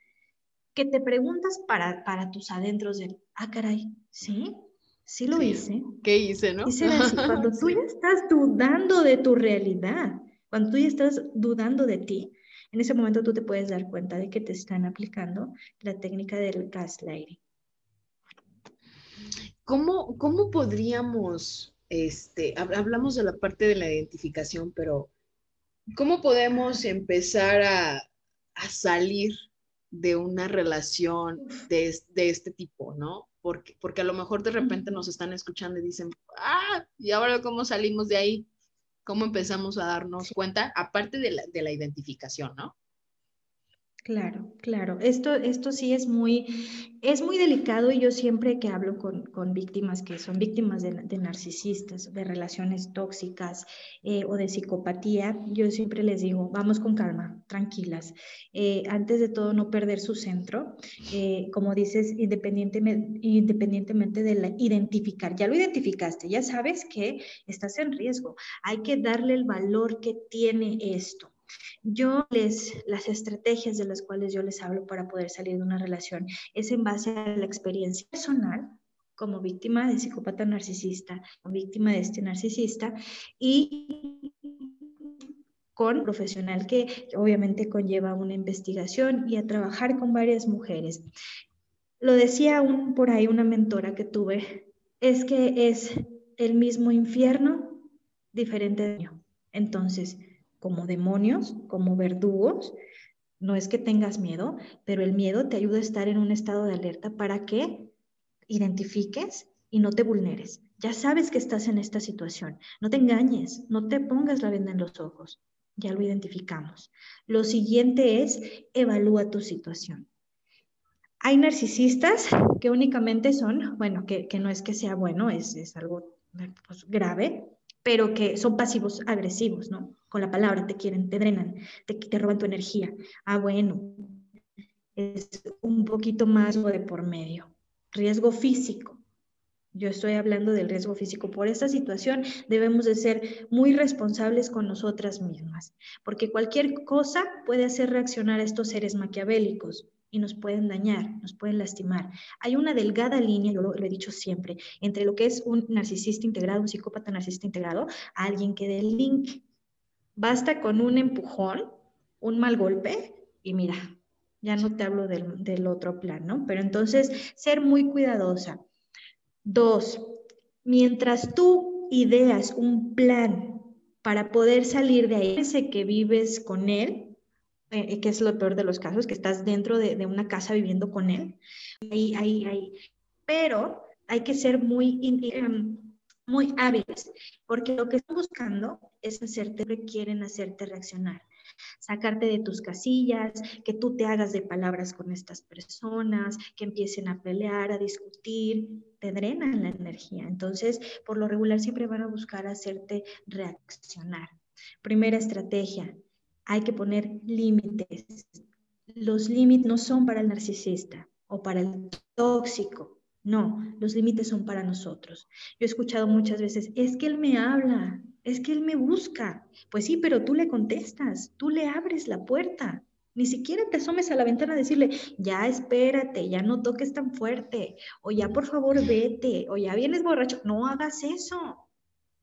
que te preguntas para, para tus adentros de, ah, caray, ¿sí? Sí lo hice. ¿Qué hice, no? Hice así, cuando [laughs] tú ya estás dudando de tu realidad, cuando tú ya estás dudando de ti, en ese momento tú te puedes dar cuenta de que te están aplicando la técnica del gaslighting. ¿Cómo, cómo podríamos, este, hablamos de la parte de la identificación, pero ¿cómo podemos empezar a, a salir de una relación de, de, este tipo, ¿no? Porque, porque a lo mejor de repente nos están escuchando y dicen, ah, ¿y ahora cómo salimos de ahí? ¿Cómo empezamos a darnos cuenta? Aparte de la, de la identificación, ¿no? Claro, claro. Esto, esto sí es muy, es muy delicado y yo siempre que hablo con, con víctimas que son víctimas de, de narcisistas, de relaciones tóxicas eh, o de psicopatía, yo siempre les digo, vamos con calma, tranquilas. Eh, antes de todo, no perder su centro. Eh, como dices, independientemente, independientemente de la identificar, ya lo identificaste, ya sabes que estás en riesgo. Hay que darle el valor que tiene esto. Yo les, las estrategias de las cuales yo les hablo para poder salir de una relación es en base a la experiencia personal como víctima de psicópata narcisista, como víctima de este narcisista y con profesional que obviamente conlleva una investigación y a trabajar con varias mujeres. Lo decía un, por ahí una mentora que tuve, es que es el mismo infierno, diferente de Entonces, como demonios, como verdugos. No es que tengas miedo, pero el miedo te ayuda a estar en un estado de alerta para que identifiques y no te vulneres. Ya sabes que estás en esta situación. No te engañes, no te pongas la venda en los ojos. Ya lo identificamos. Lo siguiente es evalúa tu situación. Hay narcisistas que únicamente son, bueno, que, no es que sea bueno, es, es algo pues, grave, pero que son pasivos agresivos, ¿no? Con la palabra te quieren, te drenan, te, roban tu energía. Ah, bueno, es un poquito más de por medio. Riesgo físico. Yo estoy hablando del riesgo físico. Por esta situación debemos de ser muy responsables con nosotras mismas, porque cualquier cosa puede hacer reaccionar a estos seres maquiavélicos y nos pueden dañar, nos pueden lastimar. Hay una delgada línea, yo lo, he dicho siempre, entre lo que es un narcisista integrado, un psicópata narcisista integrado, alguien que link. Basta con un empujón, un mal golpe y mira, ya no te hablo del, del otro plan, ¿no? Pero entonces, ser muy cuidadosa. Dos, mientras tú ideas un plan para poder salir de ahí, ese que vives con él, eh, que es lo peor de los casos, que estás dentro de, una casa viviendo con él. Ahí, ahí, ahí. Pero hay que ser muy, em, muy hábiles, porque lo que están buscando es hacerte, quieren hacerte reaccionar sacarte de tus casillas, que tú te hagas de palabras con estas personas, que empiecen a pelear, a discutir, te drenan la energía. Entonces, por lo regular siempre van a buscar hacerte reaccionar. Primera estrategia, hay que poner límites. Los límites no son para el narcisista o para el tóxico. No, los límites son para nosotros. Yo he escuchado muchas veces, es que él me habla, es que él me busca. Pues sí, pero tú le contestas, tú le abres la puerta. Ni siquiera te asomes a la ventana a decirle, ya espérate, ya no toques tan fuerte, o ya por favor vete, o ya vienes borracho. No hagas eso.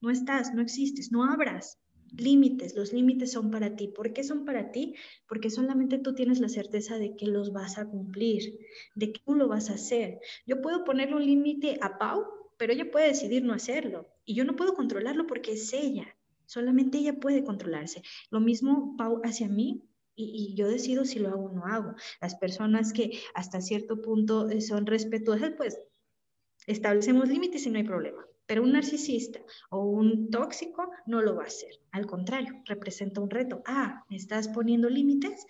No estás, no existes, no abras. Límites, los límites son para ti. ¿Por qué son para ti? Porque solamente tú tienes la certeza de que los vas a cumplir, de que tú lo vas a hacer. Yo puedo ponerle un límite a Pau, pero ella puede decidir no hacerlo y yo no puedo controlarlo porque es ella. Solamente ella puede controlarse. Lo mismo Pau hacia mí, y, yo decido si lo hago o no hago. Las personas que hasta cierto punto eh, son respetuosas, pues establecemos límites y no hay problema. Pero un narcisista o un tóxico no lo va a hacer. Al contrario, representa un reto. Ah, me estás poniendo límites,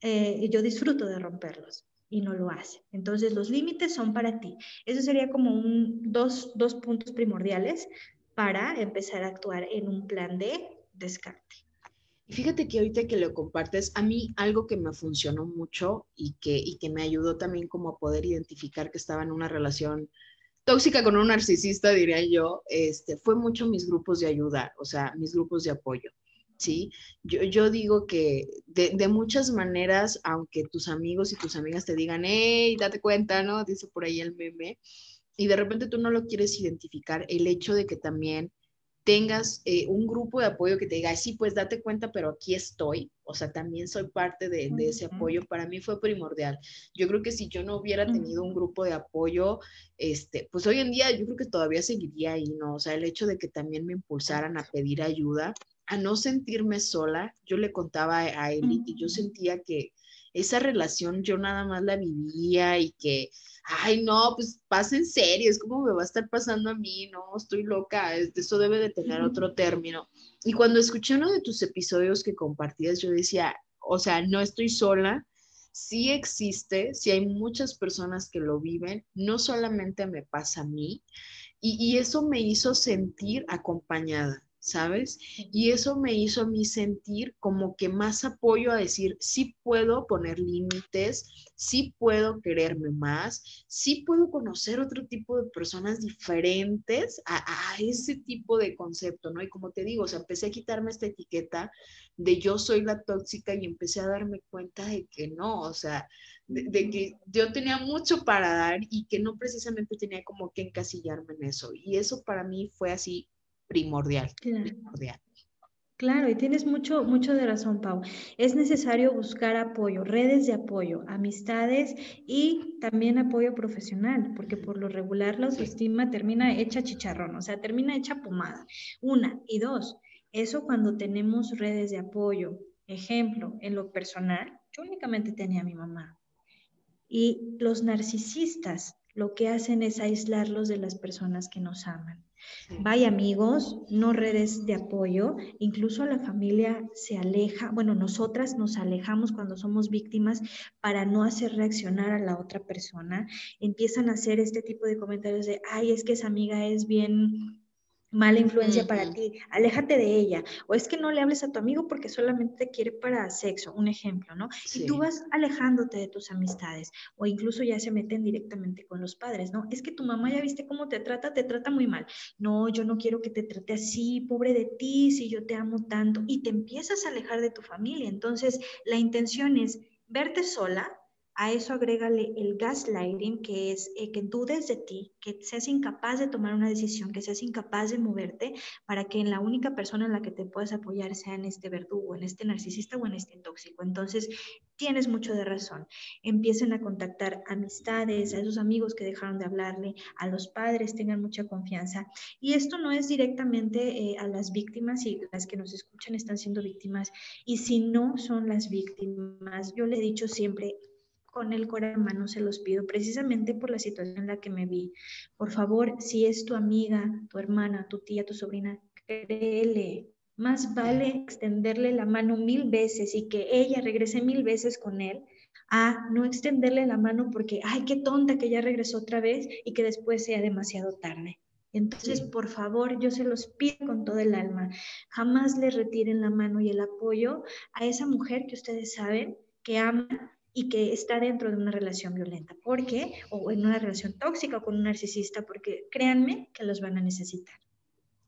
eh, yo disfruto de romperlos y no lo hace. Entonces, los límites son para ti. Eso sería como un, dos, dos puntos primordiales para empezar a actuar en un plan de descarte. Fíjate que ahorita que lo compartes, a mí algo que me funcionó mucho y que, y que me ayudó también como a poder identificar que estaba en una relación tóxica con un narcisista, diría yo, este, fue mucho mis grupos de ayuda, o sea, mis grupos de apoyo. ¿sí? Yo, yo digo que de, de, muchas maneras, aunque tus amigos y tus amigas te digan, hey, date cuenta, ¿no? Dice por ahí el meme, y de repente tú no lo quieres identificar, el hecho de que también tengas eh, un grupo de apoyo que te diga, sí, pues date cuenta, pero aquí estoy, o sea, también soy parte de, ese apoyo, para mí fue primordial. Yo creo que si yo no hubiera tenido un grupo de apoyo, este, pues hoy en día yo creo que todavía seguiría ahí, ¿no? O sea, el hecho de que también me impulsaran a pedir ayuda, a no sentirme sola, yo le contaba a él y yo sentía que esa relación yo nada más la vivía y que ay, no, pues pasa en serio, es como me va a estar pasando a mí, no, estoy loca, eso debe de tener otro término. Y cuando escuché uno de tus episodios que compartías, yo decía, o sea, no estoy sola, sí existe, sí hay muchas personas que lo viven, no solamente me pasa a mí, y, y eso me hizo sentir acompañada. ¿Sabes? Y eso me hizo a mí sentir como que más apoyo a decir, sí puedo poner límites, sí puedo quererme más, sí puedo conocer otro tipo de personas diferentes a, ese tipo de concepto, ¿no? Y como te digo, o sea, empecé a quitarme esta etiqueta de yo soy la tóxica y empecé a darme cuenta de que no, o sea, de, que yo tenía mucho para dar y que no precisamente tenía como que encasillarme en eso. Y eso para mí fue así primordial. Claro. y tienes mucho, mucho de razón, Pau. Es necesario buscar apoyo, redes de apoyo, amistades y también apoyo profesional, porque por lo regular la autoestima termina hecha chicharrón, o sea, termina hecha pomada. Una y dos, eso cuando tenemos redes de apoyo. Ejemplo, en lo personal, yo únicamente tenía a mi mamá. Y los narcisistas lo que hacen es aislarlos de las personas que nos aman. Vaya amigos, no redes de apoyo, incluso la familia se aleja, bueno, nosotras nos alejamos cuando somos víctimas para no hacer reaccionar a la otra persona. Empiezan a hacer este tipo de comentarios de, ay, es que esa amiga es bien mala influencia para ti, aléjate de ella, o es que no le hables a tu amigo porque solamente te quiere para sexo, un ejemplo, ¿no? Y tú vas alejándote de tus amistades, o incluso ya se meten directamente con los padres, ¿no? Es que tu mamá ya viste cómo te trata, te trata muy mal. No, yo no quiero que te trate así, pobre de ti, si yo te amo tanto, y te empiezas a alejar de tu familia. Entonces, la intención es verte sola, a eso agrégale el gaslighting, que es eh, que dudes de ti, que seas incapaz de tomar una decisión, que seas incapaz de moverte para que en la única persona en la que te puedas apoyar sea en este verdugo, en este narcisista o en este tóxico. Entonces, tienes mucho de razón. Empiecen a contactar amistades, a esos amigos que dejaron de hablarle, a los padres, tengan mucha confianza. Y esto no es directamente eh, a las víctimas y las que nos escuchan están siendo víctimas. Y si no son las víctimas, yo le he dicho siempre, con el corazón mano se los pido, precisamente por la situación en la que me vi. Por favor, si es tu amiga, tu hermana, tu tía, tu sobrina, créele. Más vale extenderle la mano mil veces y que ella regrese mil veces con él a no extenderle la mano porque, ay, qué tonta que ya regresó otra vez y que después sea demasiado tarde. Entonces, por favor, yo se los pido con todo el alma. Jamás le retiren la mano y el apoyo a esa mujer que ustedes saben que ama y que está dentro de una relación violenta, porque, o en una relación tóxica con un narcisista, porque créanme que los van a necesitar.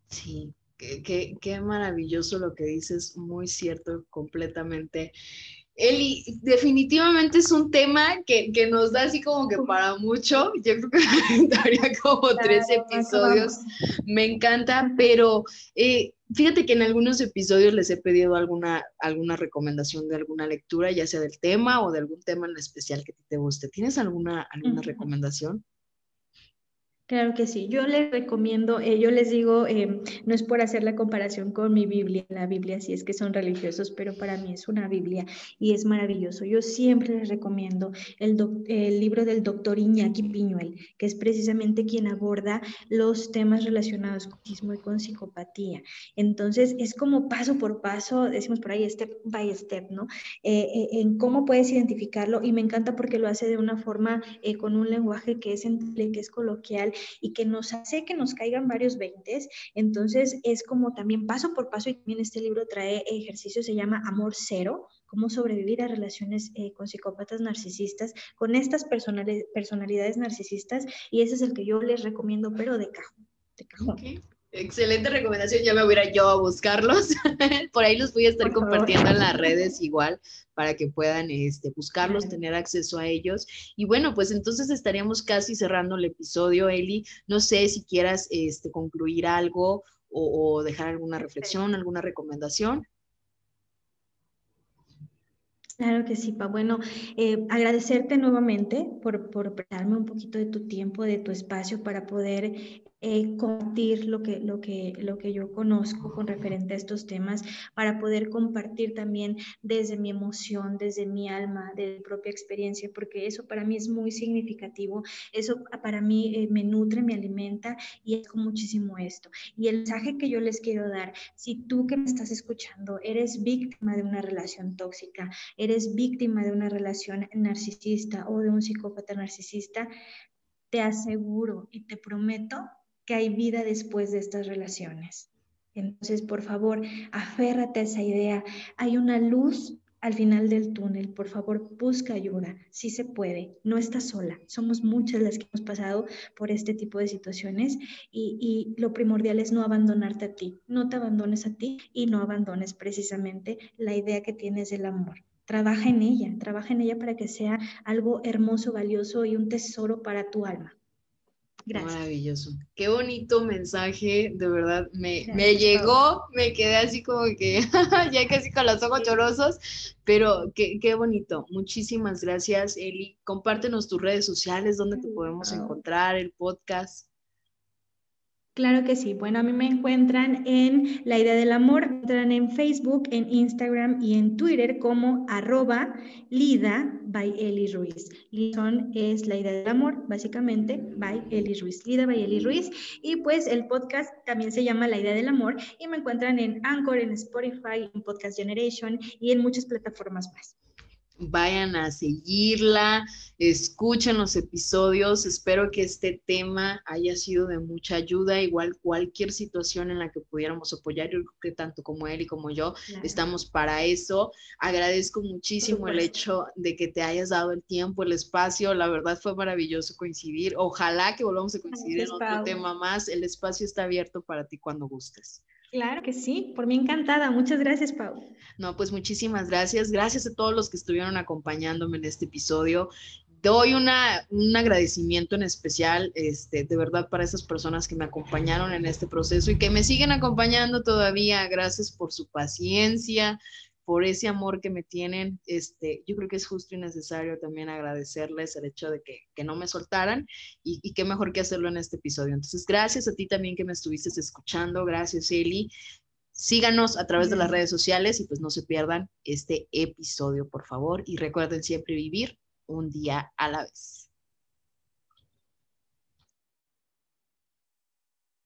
Sí, qué maravilloso lo que dices, muy cierto, completamente. Eli, definitivamente es un tema que, nos da así como que para mucho. Yo creo que daría como tres episodios. Me encanta, pero eh, fíjate que en algunos episodios les he pedido alguna, alguna recomendación de alguna lectura, ya sea del tema o de algún tema en especial que te guste. ¿Tienes alguna, alguna recomendación? Claro que sí, yo les recomiendo, eh, yo les digo, eh, no es por hacer la comparación con mi Biblia, la Biblia sí es que son religiosos, pero para mí es una Biblia y es maravilloso. Yo siempre les recomiendo el, el libro del doctor Iñaki Piñuel, que es precisamente quien aborda los temas relacionados con autismo y con psicopatía. Entonces, es como paso por paso, decimos por ahí, step by step, ¿no? Eh, en cómo puedes identificarlo y me encanta porque lo hace de una forma, con un lenguaje que es, que es coloquial y que nos hace que nos caigan varios veintes. Entonces es como también paso por paso y también este libro trae ejercicio, se llama Amor Cero, cómo sobrevivir a relaciones eh, con psicópatas narcisistas, con estas personalidades narcisistas y ese es el que yo les recomiendo, pero de cajón. De cajón. Excelente recomendación, ya me voy a ir yo a buscarlos. [laughs] Por ahí los voy a estar compartiendo en las [laughs] redes igual para que puedan este, buscarlos, tener acceso a ellos. Y bueno, pues entonces estaríamos casi cerrando el episodio, Eli. No sé si quieras este, concluir algo o, dejar alguna reflexión, alguna recomendación. Claro que sí, Pa. Bueno, eh, agradecerte nuevamente por, por darme un poquito de tu tiempo, de tu espacio para poder eh, compartir lo que, lo, que, lo que yo conozco con referente a estos temas, para poder compartir también desde mi emoción, desde mi alma, de mi propia experiencia, porque eso para mí es muy significativo, eso para mí eh, me nutre, me alimenta y es muchísimo esto. Y el mensaje que yo les quiero dar, si tú que me estás escuchando eres víctima de una relación tóxica, eres víctima de una relación narcisista o de un psicópata narcisista, te aseguro y te prometo que hay vida después de estas relaciones. Entonces, por favor, aférrate a esa idea. Hay una luz al final del túnel. Por favor, busca ayuda. Sí se puede. No estás sola. Somos muchas las que hemos pasado por este tipo de situaciones y, y lo primordial es no abandonarte a ti. No te abandones a ti y no abandones precisamente la idea que tienes del amor. Trabaja en ella, trabaja en ella para que sea algo hermoso, valioso y un tesoro para tu alma. Maravilloso. Qué bonito mensaje, de verdad. Me, me llegó, me quedé así como que [laughs] ya casi con los ojos chorosos, pero qué, qué, bonito. Muchísimas gracias, Eli. Compártenos tus redes sociales, donde te podemos encontrar, el podcast. Claro que sí. Bueno, a mí me encuentran en La Idea del Amor, me encuentran en Facebook, en Instagram y en Twitter como arroba Lida by Eli Ruiz. Es La Idea del Amor, básicamente, by Eli Ruiz. Lida by Eli Ruiz. Y pues el podcast también se llama La Idea del Amor y me encuentran en Anchor, en Spotify, en Podcast Generation y en muchas plataformas más vayan a seguirla, escuchen los episodios. Espero que este tema haya sido de mucha ayuda. Igual cualquier situación en la que pudiéramos apoyar, yo creo que tanto como él y como yo estamos para eso. Agradezco muchísimo el hecho de que te hayas dado el tiempo, el espacio. La verdad fue maravilloso coincidir. Ojalá que volvamos a coincidir en otro tema más. El espacio está abierto para ti cuando gustes. Claro que sí, por mí encantada. Muchas gracias, Pau. No, pues muchísimas gracias. Gracias a todos los que estuvieron acompañándome en este episodio. Doy una, un agradecimiento en especial, este, de verdad, para esas personas que me acompañaron en este proceso y que me siguen acompañando todavía. Gracias por su paciencia, por ese amor que me tienen. Este, yo creo que es justo y necesario también agradecerles el hecho de que, que no me soltaran y, y, qué mejor que hacerlo en este episodio. Entonces, gracias a ti también que me estuviste escuchando. Gracias, Eli. Síganos a través de las redes sociales y pues no se pierdan este episodio, por favor. Y recuerden siempre vivir un día a la vez.